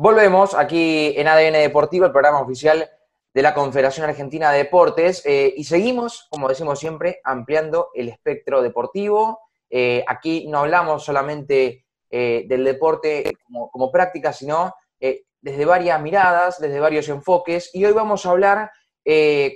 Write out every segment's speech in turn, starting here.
Volvemos aquí en ADN Deportivo, el programa oficial de la Confederación Argentina de Deportes, eh, y seguimos, como decimos siempre, ampliando el espectro deportivo. Eh, aquí no hablamos solamente eh, del deporte como, práctica, sino desde varias miradas, desde varios enfoques, y hoy vamos a hablar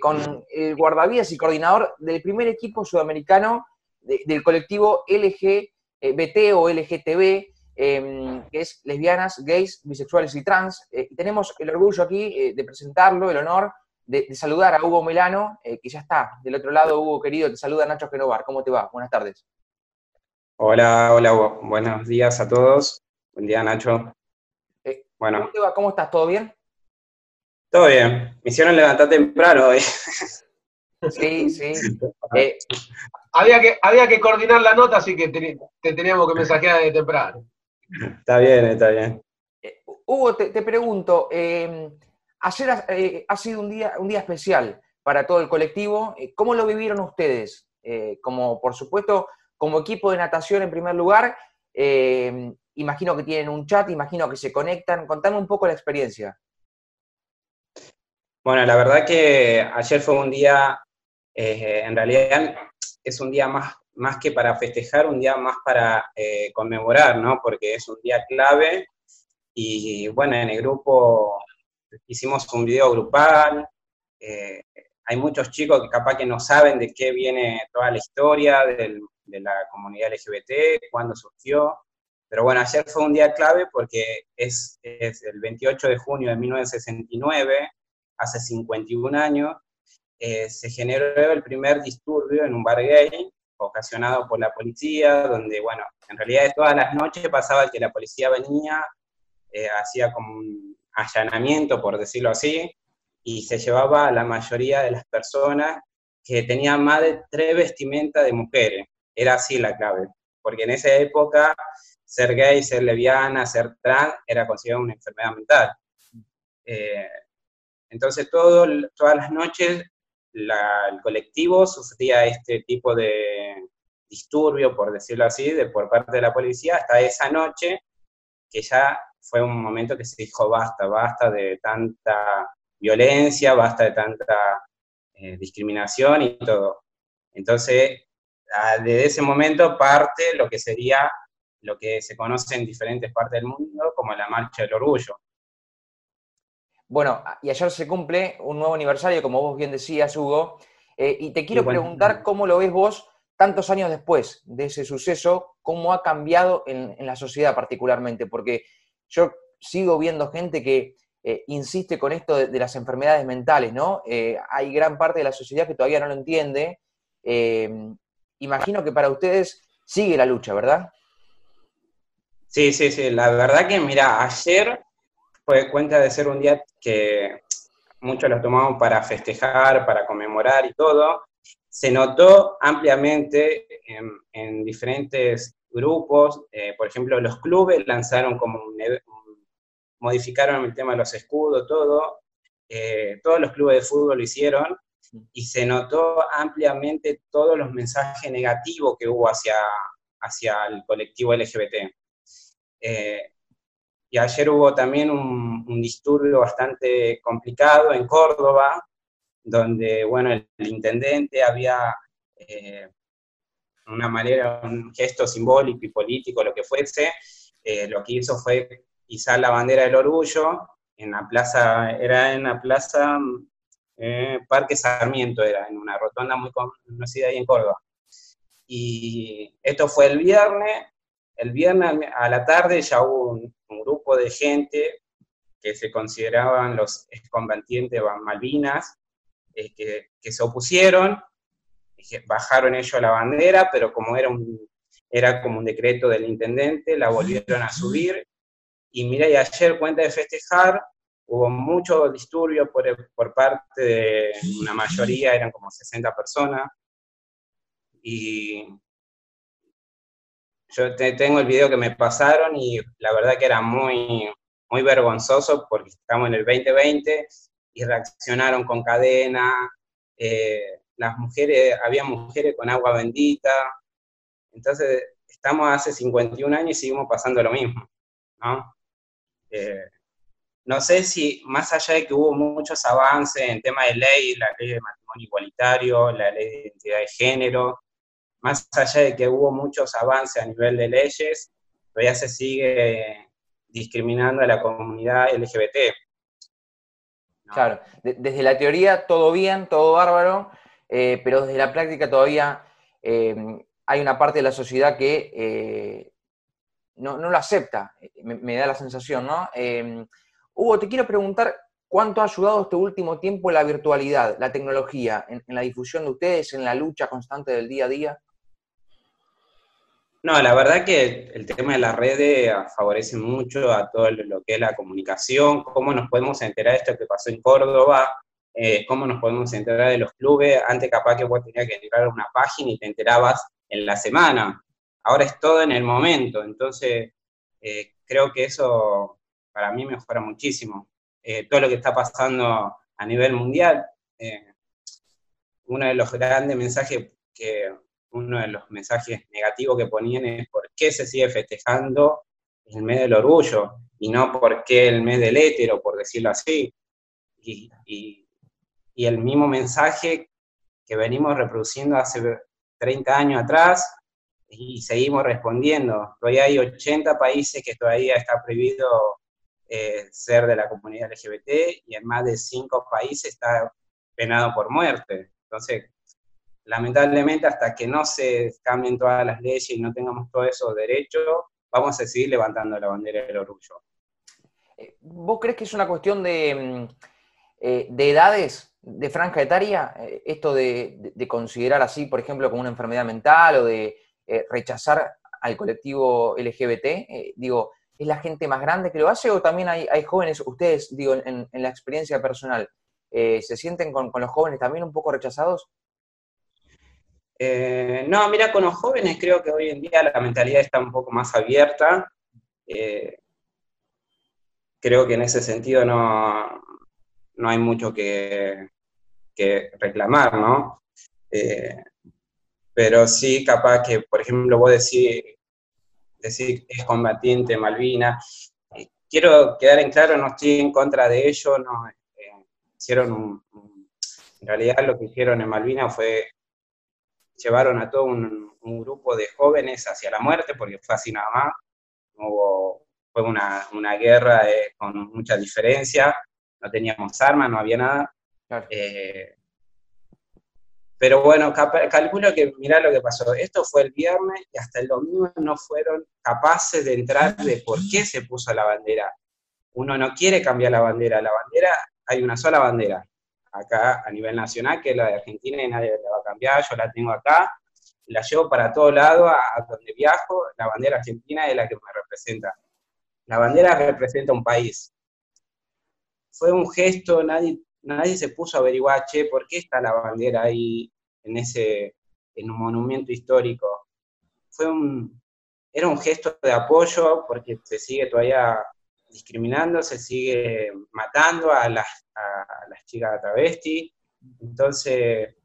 con el guardavidas y coordinador del primer equipo sudamericano del colectivo LGBT o LGTB, Em, que es lesbianas, gays, bisexuales y trans. Eh, y tenemos el orgullo aquí eh, de presentarlo, el honor de, saludar a Hugo Melano, eh, que ya está del otro lado. Hugo, querido, te saluda Nacho Genovar. ¿Cómo te va? Buenas tardes. Hola, hola, Hugo. Buenos días a todos. Buen día, Nacho. bueno. ¿Cómo te va? ¿Cómo estás? ¿Todo bien? Todo bien. Me hicieron levantar temprano hoy. Sí, sí. había, que, había que coordinar la nota, así que te teníamos que mensajear de temprano. Está bien, está bien. Eh, Hugo, te, pregunto, eh, ayer eh, ha, sido un día, un día especial para todo el colectivo. ¿Cómo lo vivieron ustedes? como, por supuesto, como equipo de natación en primer lugar, imagino que tienen un chat, imagino que se conectan. Contame un poco la experiencia. Bueno, la verdad que ayer fue un día, en realidad es un día más más que para festejar, un día más para eh, conmemorar, ¿no? Porque es un día clave. Y bueno, en el grupo hicimos un video grupal, eh, hay muchos chicos que capaz que no saben de qué viene toda la historia de la comunidad LGBT, cuándo surgió, pero bueno, ayer fue un día clave porque es, es el 28 de junio de 1969, hace 51 años, eh, se generó el primer disturbio en un bar gay ocasionado por la policía, donde, bueno, en realidad todas las noches pasaba que la policía venía, eh, hacía como un allanamiento, por decirlo así, y se llevaba a la mayoría de las personas que tenían más de tres vestimentas de mujeres. Era así la clave, porque en esa época ser gay, ser lesbiana, ser trans era considerado una enfermedad mental. Eh, entonces todo, todas las noches el colectivo sufría este tipo de disturbio, por decirlo así, de, por parte de la policía, hasta esa noche, que ya fue un momento que se dijo basta, basta de tanta violencia, basta de tanta eh, discriminación y todo. Entonces, desde ese momento parte lo que sería lo que se conoce en diferentes partes del mundo como la Marcha del Orgullo. Bueno, y ayer se cumple un nuevo aniversario, como vos bien decías, Hugo, eh, y te quiero preguntar cómo lo ves vos tantos años después de ese suceso, cómo ha cambiado en, la sociedad particularmente, porque yo sigo viendo gente que eh, insiste con esto de, las enfermedades mentales, ¿no? Eh, hay gran parte de la sociedad que todavía no lo entiende. imagino que para ustedes sigue la lucha, ¿verdad? Sí, sí, sí. La verdad que, mira, ayer fue cuenta de ser un día que muchos lo tomamos para festejar, para conmemorar y todo. Se notó ampliamente en, diferentes grupos, eh, por ejemplo, los clubes lanzaron como modificaron el tema de los escudos, todo, eh, todos los clubes de fútbol lo hicieron, y se notó ampliamente todos los mensajes negativos que hubo hacia, hacia el colectivo LGBT. Eh, y ayer hubo también un, disturbio bastante complicado en Córdoba, donde, bueno, el, intendente había eh, una manera, un gesto simbólico y político, lo que fuese, eh, lo que hizo fue izar la bandera del orgullo en la plaza, era en la plaza eh, Parque Sarmiento, era en una rotonda muy conocida ahí en Córdoba. Y esto fue el viernes, el viernes a la tarde ya hubo un, grupo de gente que se consideraban los excombatientes de Malvinas, eh, que, se opusieron, bajaron ellos la bandera, pero como era, un, era como un decreto del intendente, la volvieron a subir. Y mira, y ayer, cuenta de festejar, hubo mucho disturbio por, por parte de una mayoría, eran como 60 personas, y yo tengo el video que me pasaron y la verdad que era muy, muy vergonzoso porque estamos en el 2020 y reaccionaron con cadena, eh, las mujeres, había mujeres con agua bendita, entonces estamos hace 51 años y seguimos pasando lo mismo, ¿no? Eh, no sé si más allá de que hubo muchos avances en tema de ley, la ley de matrimonio igualitario, la ley de identidad de género, más allá de que hubo muchos avances a nivel de leyes, todavía se sigue discriminando a la comunidad LGBT. Claro, desde la teoría todo bien, todo bárbaro, eh, pero desde la práctica todavía eh, hay una parte de la sociedad que eh, no, lo acepta, me, da la sensación, ¿no? Hugo, te quiero preguntar cuánto ha ayudado este último tiempo la virtualidad, la tecnología, en, la difusión de ustedes, en la lucha constante del día a día. No, la verdad que el tema de las redes favorece mucho a todo lo que es la comunicación, cómo nos podemos enterar de esto que pasó en Córdoba, eh, cómo nos podemos enterar de los clubes. Antes capaz que vos tenías que entrar a una página y te enterabas en la semana. Ahora es todo en el momento. Entonces, eh, creo que eso para mí mejora muchísimo. Eh, todo lo que está pasando a nivel mundial, uno de los grandes mensajes que, uno de los mensajes negativos que ponían es por qué se sigue festejando el mes del orgullo y no por qué el mes del hétero, por decirlo así. Y, y el mismo mensaje que venimos reproduciendo hace 30 años atrás y seguimos respondiendo. Todavía hay 80 países que todavía está prohibido eh, ser de la comunidad LGBT y en más de cinco países está penado por muerte. Entonces, lamentablemente, hasta que no se cambien todas las leyes y no tengamos todos esos derechos, vamos a seguir levantando la bandera del orgullo. Eh, ¿Vos crees que es una cuestión de, mm, eh, de edades, de franja etaria, esto de, considerar así, por ejemplo, como una enfermedad mental o de rechazar al colectivo LGBT? digo, ¿Es la gente más grande que lo hace o también hay, jóvenes, ustedes, digo, en, la experiencia personal, eh, ¿se sienten con, los jóvenes también un poco rechazados? Eh, no, mira, con los jóvenes creo que hoy en día la mentalidad está un poco más abierta. Eh, creo que en ese sentido no, no hay mucho que, que reclamar, ¿no? pero sí, capaz que, por ejemplo, vos decís, que es combatiente Malvina. Eh, quiero quedar en claro, no estoy en contra de ello, no, eh, hicieron en realidad lo que hicieron en Malvina fue, llevaron a todo un, grupo de jóvenes hacia la muerte, porque fue así nada más, hubo, fue una, guerra eh, con mucha diferencia, no teníamos armas, no había nada. Pero bueno, calculo que mirá lo que pasó. Esto fue el viernes y hasta el domingo no fueron capaces de entrar de por qué se puso la bandera. Uno no quiere cambiar la bandera. La bandera, hay una sola bandera acá a nivel nacional, que es la de Argentina y nadie la va a cambiar. Yo la tengo acá, la llevo para todo lado, a, donde viajo. La bandera argentina es la que me representa. La bandera representa un país. Fue un gesto, nadie nadie se puso a averiguar, che, ¿por qué está la bandera ahí en ese, en un monumento histórico? Fue un, era un gesto de apoyo porque se sigue todavía discriminando, se sigue matando a las, a las chicas travesti, entonces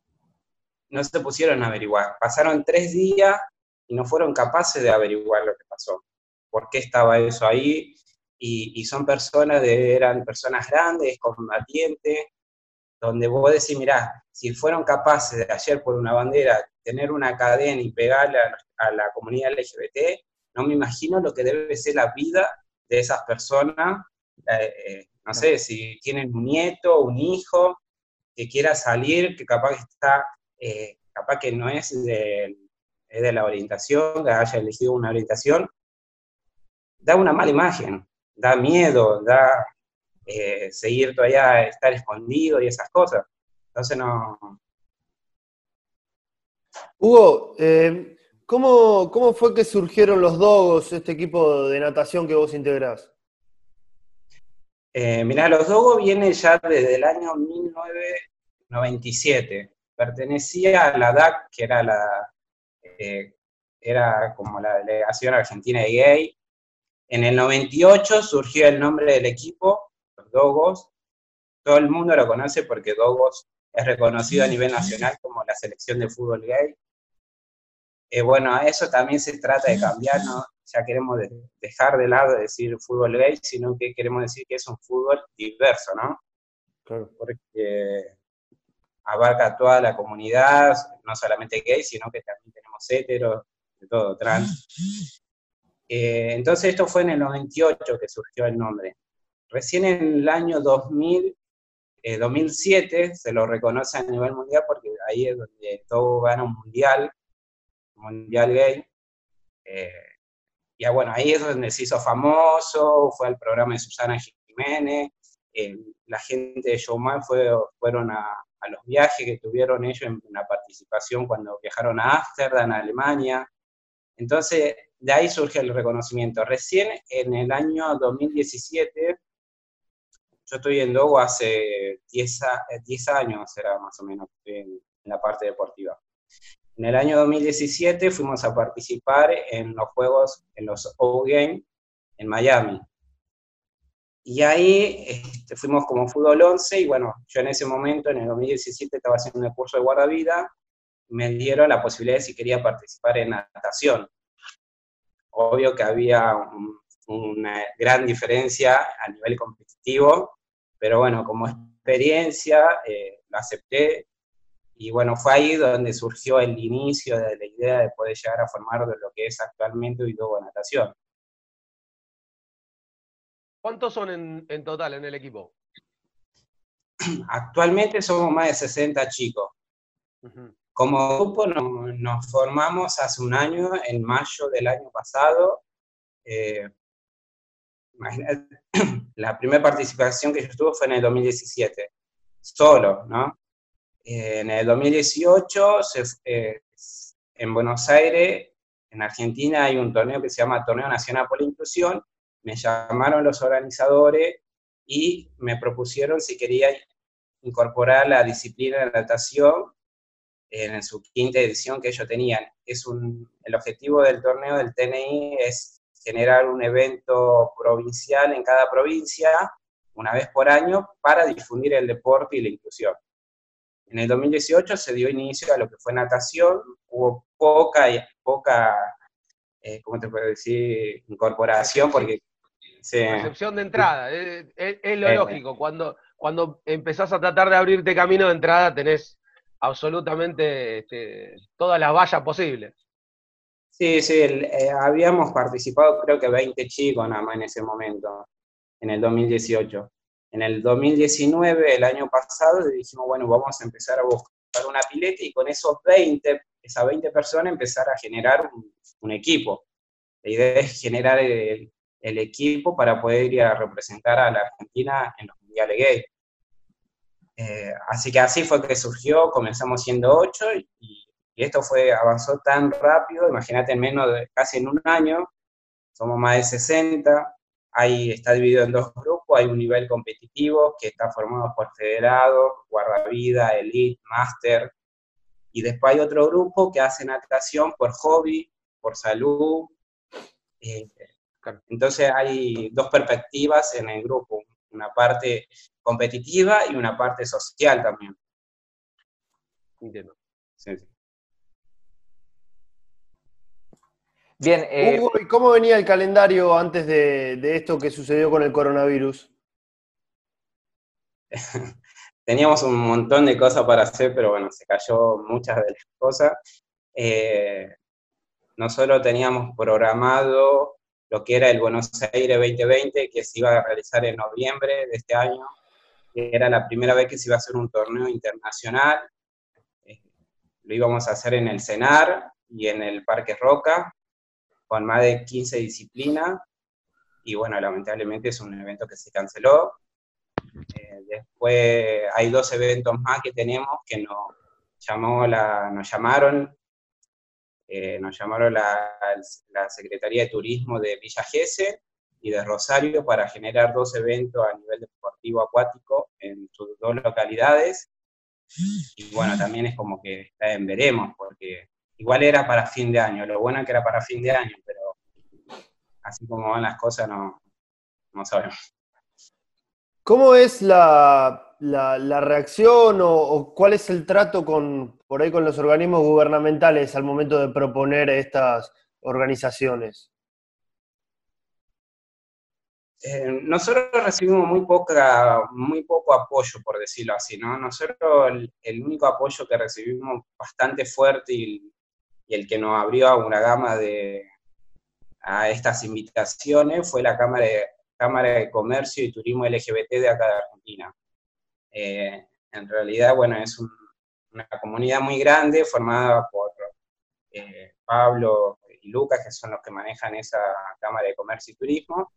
no se pusieron a averiguar. Pasaron tres días y no fueron capaces de averiguar lo que pasó, por qué estaba eso ahí, y, son personas, eran personas grandes, combatientes, donde vos decís, mirá, si fueron capaces de ayer por una bandera tener una cadena y pegarle a, la comunidad LGBT, no me imagino lo que debe ser la vida de esas personas, eh, eh, no sé, si tienen un nieto, un hijo, que quiera salir, que capaz que está, eh, capaz que no es de, es de la orientación, que haya elegido una orientación, da una mala imagen da miedo, da eh, seguir todavía, estar escondido y esas cosas. Entonces no... Hugo, eh, ¿cómo, fue que surgieron los Dogos, este equipo de natación que vos integrás? Eh, mirá, los Dogos vienen ya desde el año 1997. Pertenecía a la DAC, que era la, era como la delegación argentina de gay, en el 98 surgió el nombre del equipo, los Dogos. Todo el mundo lo conoce porque Dogos es reconocido a nivel nacional como la selección de fútbol gay. Eh, bueno, eso también se trata de cambiar, ¿no? ya queremos dejar de lado de decir fútbol gay, sino que queremos decir que es un fútbol diverso, ¿no? Claro. Porque abarca toda la comunidad, no solamente gay, sino que también tenemos heteros, de todo, trans. Eh, entonces esto fue en el 98 que surgió el nombre. Recién en el año 2000 2007 eh, se lo reconoce a nivel mundial porque ahí es donde todo gana un mundial, mundial gay. Eh, y bueno, ahí es donde se hizo famoso, fue el programa de Susana Jiménez, la gente de Showman fue, fueron a, los viajes que tuvieron ellos en una participación cuando viajaron a Ámsterdam, a Alemania. Entonces, de ahí surge el reconocimiento. Recién en el año 2017 yo estoy en Dogo hace 10, eh, años, será más o menos, en, la parte deportiva. En el año 2017 fuimos a participar en los juegos, en los O-Games en Miami. Y ahí este, fuimos como fútbol 11 y bueno, yo en ese momento, en el 2017, estaba haciendo el curso de guardavida, me dieron la posibilidad de si quería participar en natación. Obvio que había una gran diferencia a nivel competitivo, pero bueno, como experiencia eh, lo acepté y bueno, fue ahí donde surgió el inicio de la idea de poder llegar a formar lo que es actualmente luego Natación. ¿Cuántos son en, total en el equipo? Actualmente somos más de 60 chicos. Como grupo nos, formamos hace un año, en mayo del año pasado. Eh, la primera participación que yo tuve fue en el 2017, solo, ¿no? En el 2018, eh, en Buenos Aires, en Argentina, hay un torneo que se llama Torneo Nacional por la Inclusión. Me llamaron los organizadores y me propusieron si quería incorporar la disciplina de natación en su quinta edición que ellos tenían. Es el objetivo del torneo del TNI es generar un evento provincial en cada provincia, una vez por año, para difundir el deporte y la inclusión. En el 2018 se dio inicio a lo que fue natación, hubo poca, poca eh, ¿cómo te puedo decir?, incorporación, porque... Recepción de entrada, es, lo eh, lógico, cuando, cuando empezás a tratar de abrirte camino de entrada tenés absolutamente este, todas las vallas posibles. Sí, sí, eh, habíamos participado creo que 20 chicos nada más en ese momento, en el 2018. En el 2019, el año pasado, dijimos, bueno, vamos a empezar a buscar una pileta y con esos 20, esas 20 personas empezar a generar un, equipo. La idea es generar el, equipo para poder ir a representar a la Argentina en los mundiales gay. Eh, así que así fue que surgió, comenzamos siendo 8 y y esto fue, avanzó tan rápido, imagínate en menos de casi en un año, somos más de 60, ahí está dividido en dos grupos, hay un nivel competitivo que está formado por federados, guardavida, elite, máster, y después hay otro grupo que hace natación por hobby, por salud. Eh, entonces hay dos perspectivas en el grupo, una parte competitiva y una parte social también. Entiendo. Sí, sí. Bien. Eh, ¿y cómo venía el calendario antes de, esto que sucedió con el coronavirus? Teníamos un montón de cosas para hacer, pero bueno, se cayó muchas de las cosas. Eh, nosotros teníamos programado lo que era el Buenos Aires 2020, que se iba a realizar en noviembre de este año, que era la primera vez que se iba a hacer un torneo internacional. Eh, lo íbamos a hacer en el CENAR y en el Parque Roca, con más de 15 disciplinas, y bueno, lamentablemente es un evento que se canceló. Eh, después hay dos eventos más que tenemos que nos, llamó la, nos llamaron, eh, nos llamaron la, la, Secretaría de Turismo de Villa Gesell y de Rosario para generar dos eventos a nivel deportivo acuático en sus dos localidades. Y bueno, también es como que está en veremos, porque igual era para fin de año, lo bueno es que era para fin de año, pero así como van las cosas no, no sabemos. ¿Cómo es la, reacción o, cuál es el trato con, por ahí con los organismos gubernamentales al momento de proponer estas organizaciones? eh, nosotros recibimos muy, poca, muy poco apoyo, por decirlo así, ¿no? Nosotros el, único apoyo que recibimos bastante fuerte y, el que nos abrió una gama de a estas invitaciones fue la Cámara de, Cámara de Comercio y Turismo LGBT de acá de Argentina. Eh, en realidad, bueno, es una comunidad muy grande formada por eh, Pablo y Lucas, que son los que manejan esa Cámara de Comercio y Turismo,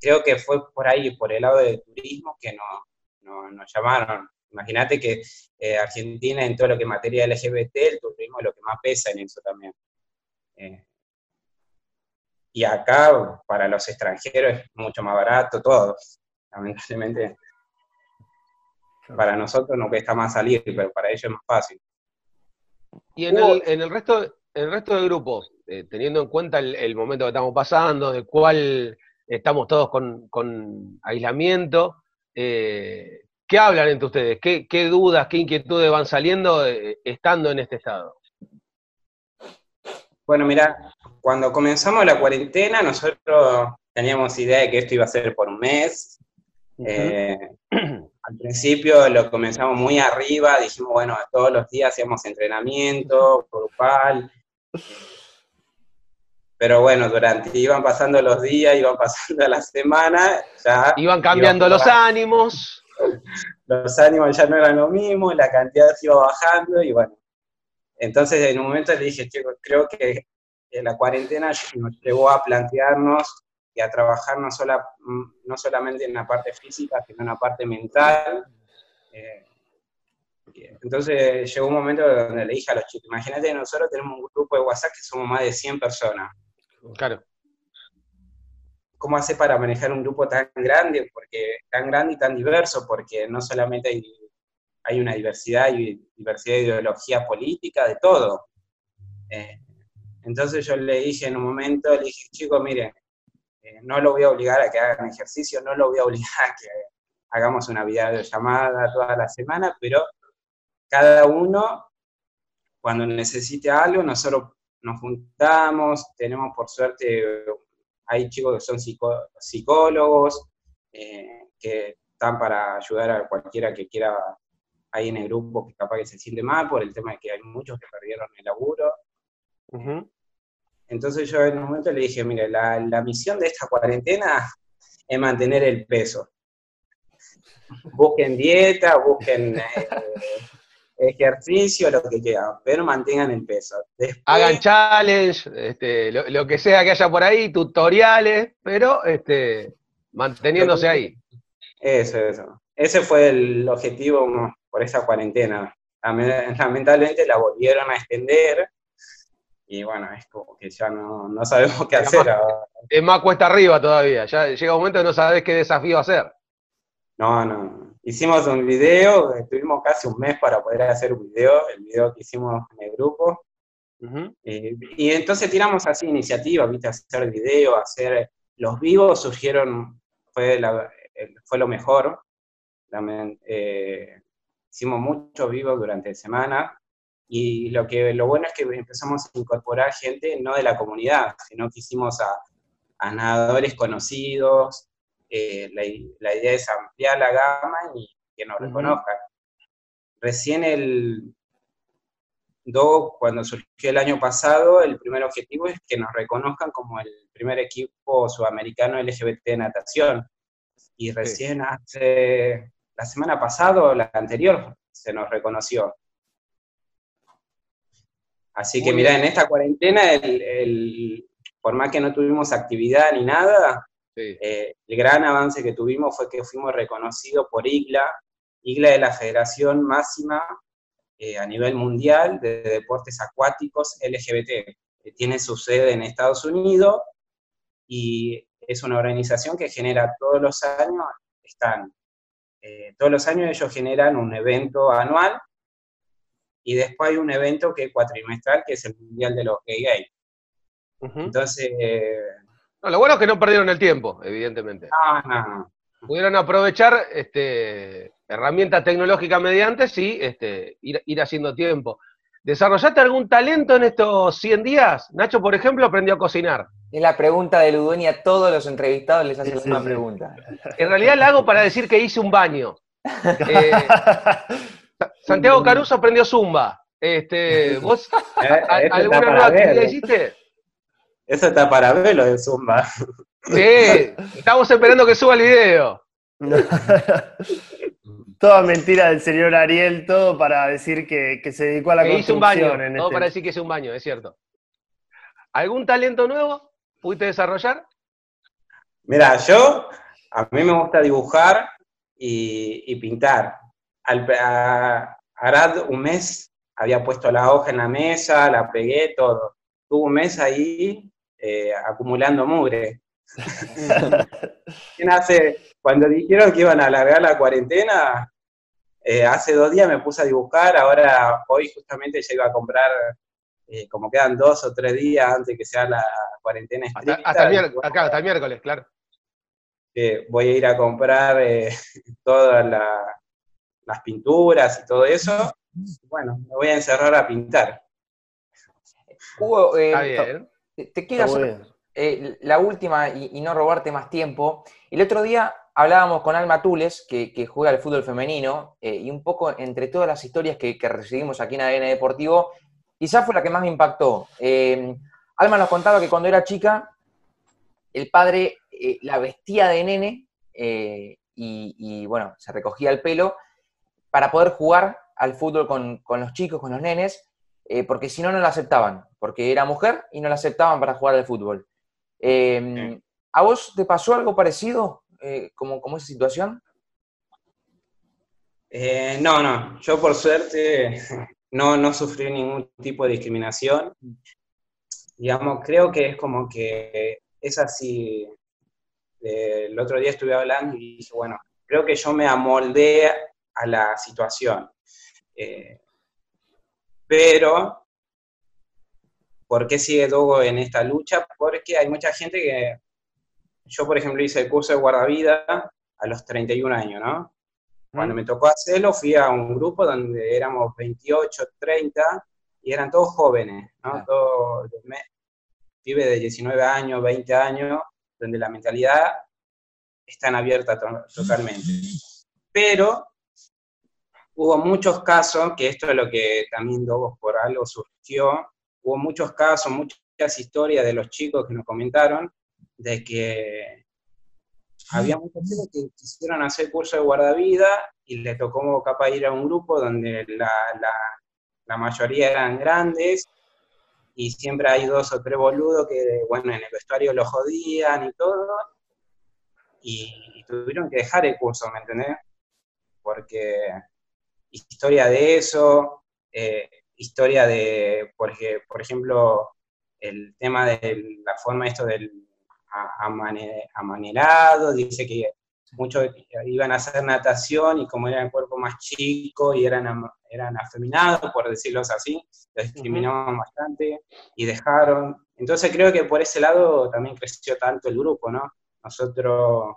creo que fue por ahí, por el lado del turismo, que no, nos llamaron. Imagínate que eh, Argentina en todo lo que es materia LGBT, el turismo es lo que más pesa en eso también. Eh, y acá, para los extranjeros, es mucho más barato todo. Lamentablemente, para nosotros no cuesta más salir, pero para ellos es más fácil. Y en el, en el resto, el resto del grupo, eh, teniendo en cuenta el, el, momento que estamos pasando, de cuál estamos todos con, aislamiento. Eh, ¿Qué hablan entre ustedes? ¿Qué, dudas, qué inquietudes van saliendo eh, estando en este estado? Bueno, mira, cuando comenzamos la cuarentena, nosotros teníamos idea de que esto iba a ser por un mes. Eh, al principio lo comenzamos muy arriba, dijimos, bueno, todos los días hacíamos entrenamiento grupal. Pero bueno, durante iban pasando los días, iban pasando las semanas, ya... Iban cambiando los ánimos. Los ánimos ya no eran lo mismo, la cantidad se iba bajando y bueno. Entonces en un momento le dije, creo que la cuarentena nos llevó a plantearnos y a trabajar no, sola, no solamente en la parte física, sino en la parte mental. Eh, entonces llegó un momento donde le dije a los chicos, imagínate, nosotros tenemos un grupo de WhatsApp que somos más de 100 personas. Claro. ¿Cómo hace para manejar un grupo tan grande? Porque tan grande y tan diverso, porque no solamente hay, hay una diversidad y diversidad de ideología política, de todo. Eh, entonces yo le dije en un momento, le dije, chicos, miren, eh, no lo voy a obligar a que hagan ejercicio, no lo voy a obligar a que hagamos una videollamada toda la semana, pero cada uno, cuando necesite algo, nosotros nos juntamos, tenemos por suerte, hay chicos que son psicólogos, eh, que están para ayudar a cualquiera que quiera ahí en el grupo que capaz que se siente mal por el tema de que hay muchos que perdieron el laburo. Entonces yo en un momento le dije, mire, la, misión de esta cuarentena es mantener el peso. Busquen dieta, busquen eh, ejercicio, lo que quieran, pero mantengan el peso. Hagan challenge, este, lo, que sea que haya por ahí, tutoriales, pero este, manteniéndose ahí. Eso, eso. Ese fue el objetivo por esa cuarentena. Lamentablemente la volvieron a extender y bueno, es como que ya no, sabemos qué hacer. es más cuesta arriba todavía, ya llega un momento que no sabes qué desafío hacer. No, no. Hicimos un video, estuvimos casi un mes para poder hacer un video, el video que hicimos en el grupo. y, entonces tiramos así iniciativas, ¿viste? Hacer video, hacer. Los vivos surgieron, fue, fue lo mejor. También, eh, hicimos muchos vivos durante la semana. Y lo, que, lo bueno es que empezamos a incorporar gente no de la comunidad, sino que hicimos a, a nadadores conocidos, eh, la, idea es ampliar la gama y que nos reconozcan. Recién el DO, cuando surgió el año pasado, el primer objetivo es que nos reconozcan como el primer equipo sudamericano LGBT de natación. Y recién hace, la semana pasada o la anterior, se nos reconoció. Así que mira, en esta cuarentena, el, por más que no tuvimos actividad ni nada, eh, el gran avance que tuvimos fue que fuimos reconocidos por IGLA. IGLA es la federación máxima eh, a nivel mundial de deportes acuáticos LGBT. tiene su sede en Estados Unidos y es una organización que genera todos los años, están, eh, todos los años ellos generan un evento anual y después hay un evento que es cuatrimestral, que es el Mundial de los Gay Gay. Entonces, lo bueno es que no perdieron el tiempo, evidentemente. Pudieron aprovechar este, herramientas tecnológicas mediante, sí, este, ir, haciendo tiempo. ¿Desarrollaste algún talento en estos 100 días? Nacho, por ejemplo, aprendió a cocinar. Es la pregunta de Ludoni a todos los entrevistados les hace la misma pregunta. En realidad la hago para decir que hice un baño. Eh, Santiago Caruso aprendió Zumba. Este, ¿Vos Eh, alguna nueva actividad hiciste? Eso está para ver lo de Zumba. Sí, estamos esperando que suba el video. Toda mentira del señor Ariel, todo para decir que, que se dedicó a la Que hice un construcción. baño, en todo este- para decir que hice un baño, es cierto. ¿Algún talento nuevo pudiste desarrollar? Mira, yo, a mí me gusta dibujar y, y pintar. Al, a, Arad un mes había puesto la hoja en la mesa, la pegué, todo. Tuve un mes ahí eh, acumulando mugre. ¿Quién hace? Cuando dijeron que iban a alargar la cuarentena, eh, hace dos días me puse a dibujar, ahora hoy justamente ya iba a comprar, eh, como quedan dos o tres días antes que sea la cuarentena Hasta, estricta. hasta bueno, acá, hasta el miércoles, claro. voy a ir a comprar eh, todas la- las pinturas y todo eso. Bueno, me voy a encerrar a pintar. Hugo, eh, Está bien. Te- quiero hacer eh, la última y, y no robarte más tiempo. El otro día hablábamos con Alma Tules, que, que juega al fútbol femenino, eh, y un poco entre todas las historias que, que recibimos aquí en ADN Deportivo, quizás fue la que más me impactó. Eh, Alma nos contaba que cuando era chica, el padre la vestía de nene y, y, bueno, se recogía el pelo para poder jugar al fútbol con, con los chicos, con los nenes, eh, porque si no, no la aceptaban, porque era mujer y no la aceptaban para jugar al fútbol. Eh, ¿A vos te pasó algo parecido, eh, como, como esa situación? Eh, no, no, yo por suerte no, no sufrí ningún tipo de discriminación. Digamos, creo que es como que es así. Eh, el otro día estuve hablando y dije, bueno, creo que yo me amoldé a la situación. Eh, pero, ¿por qué sigue Dogo en esta lucha? Porque hay mucha gente que, yo por ejemplo hice el curso de guardavida a los 31 años, ¿no? Cuando me tocó hacerlo, fui a un grupo donde éramos 28, 30 y eran todos jóvenes, ¿no? Claro. Todos pibes de 19 años, 20 años, donde la mentalidad está abierta to- totalmente. Pero hubo muchos casos, que esto es lo que también Dogos por algo surgió, hubo muchos casos, muchas historias de los chicos que nos comentaron de que había muchos chicos que quisieron hacer curso de guardavida y le tocó capaz ir a un grupo donde la, la- la mayoría eran grandes y siempre hay dos o tres boludos que, bueno, en el vestuario los jodían y todo, y, y tuvieron que dejar el curso, ¿me entendés? Porque historia de eso, eh, historia de, por, ej- por ejemplo, el tema de la forma esto del amanerado, dice que muchos iban a hacer natación y como era el cuerpo más chico y eran, eran afeminados, por decirlo así, los discriminaban bastante y dejaron. Entonces creo que por ese lado también creció tanto el grupo, ¿no? Nosotros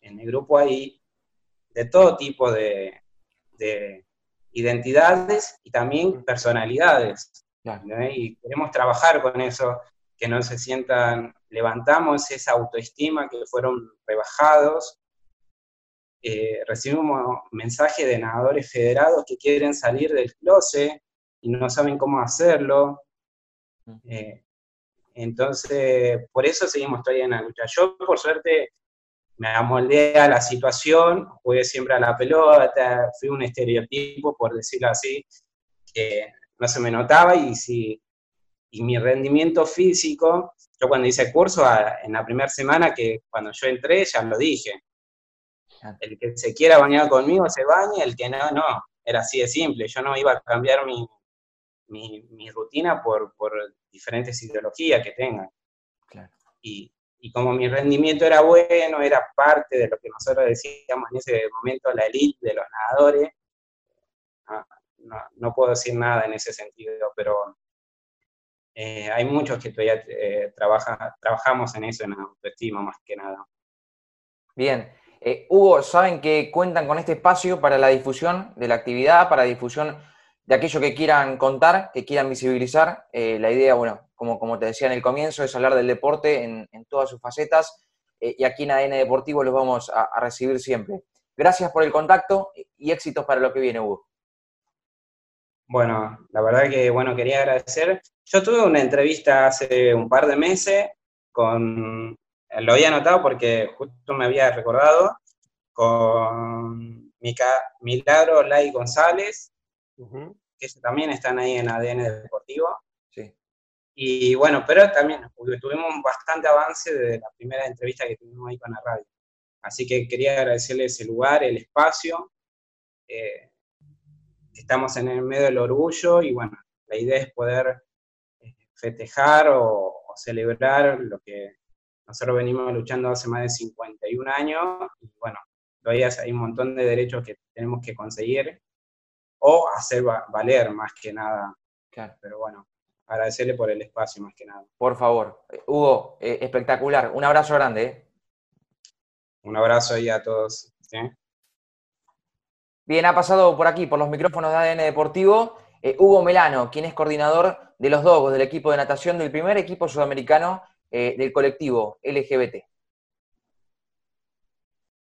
en el grupo hay de todo tipo de, de identidades y también personalidades. Claro. ¿no? Y queremos trabajar con eso, que no se sientan, levantamos esa autoestima que fueron rebajados. Eh, recibimos mensajes de nadadores federados que quieren salir del closet y no saben cómo hacerlo. Eh, entonces, por eso seguimos todavía en la lucha. Yo, por suerte, me amoldé a la situación, jugué siempre a la pelota, fui un estereotipo, por decirlo así, que no se me notaba y, si, y mi rendimiento físico, yo cuando hice el curso, a- en la primera semana que cuando yo entré, ya lo dije, el que se quiera bañar conmigo se baña, el que no, no, era así de simple, yo no iba a cambiar mi, mi, mi rutina por, por diferentes ideologías que tengan. Claro. Y, y como mi rendimiento era bueno, era parte de lo que nosotros decíamos en ese momento, la elite de los nadadores, no, puedo decir nada en ese sentido, pero eh, hay muchos que todavía eh, trabaja, trabajamos en eso, en la autoestima más que nada. Bien. Eh, Hugo, saben que cuentan con este espacio para la difusión de la actividad, para difusión de aquello que quieran contar, que quieran visibilizar. La idea, bueno, como, como te decía en el comienzo, es hablar del deporte en, todas sus facetas eh, y aquí en ADN Deportivo los vamos a, recibir siempre. Gracias por el contacto y éxitos para lo que viene, Hugo. Bueno, la verdad que, bueno, quería agradecer. Yo tuve una entrevista hace un par de meses con, lo había anotado porque justo me había recordado, con Milagro Lai González, que también están ahí en ADN Deportivo. Y bueno, pero también tuvimos bastante avance desde la primera entrevista que tuvimos ahí con la radio. Así que quería agradecerles el lugar, el espacio. Eh, estamos en el medio del orgullo y bueno, la idea es poder eh, festejar o, celebrar lo que nosotros venimos luchando hace más de 51 años y bueno, todavía hay un montón de derechos que tenemos que conseguir o hacer valer más que nada. Pero bueno, agradecerle por el espacio más que nada. Por favor. Hugo, eh, espectacular. Un abrazo grande. Eh. Un abrazo ahí a todos. Bien, ha pasado por aquí, por los micrófonos de ADN Deportivo, eh, Hugo Melano, quien es coordinador de los Dogos del equipo de natación del primer equipo sudamericano del colectivo LGBT.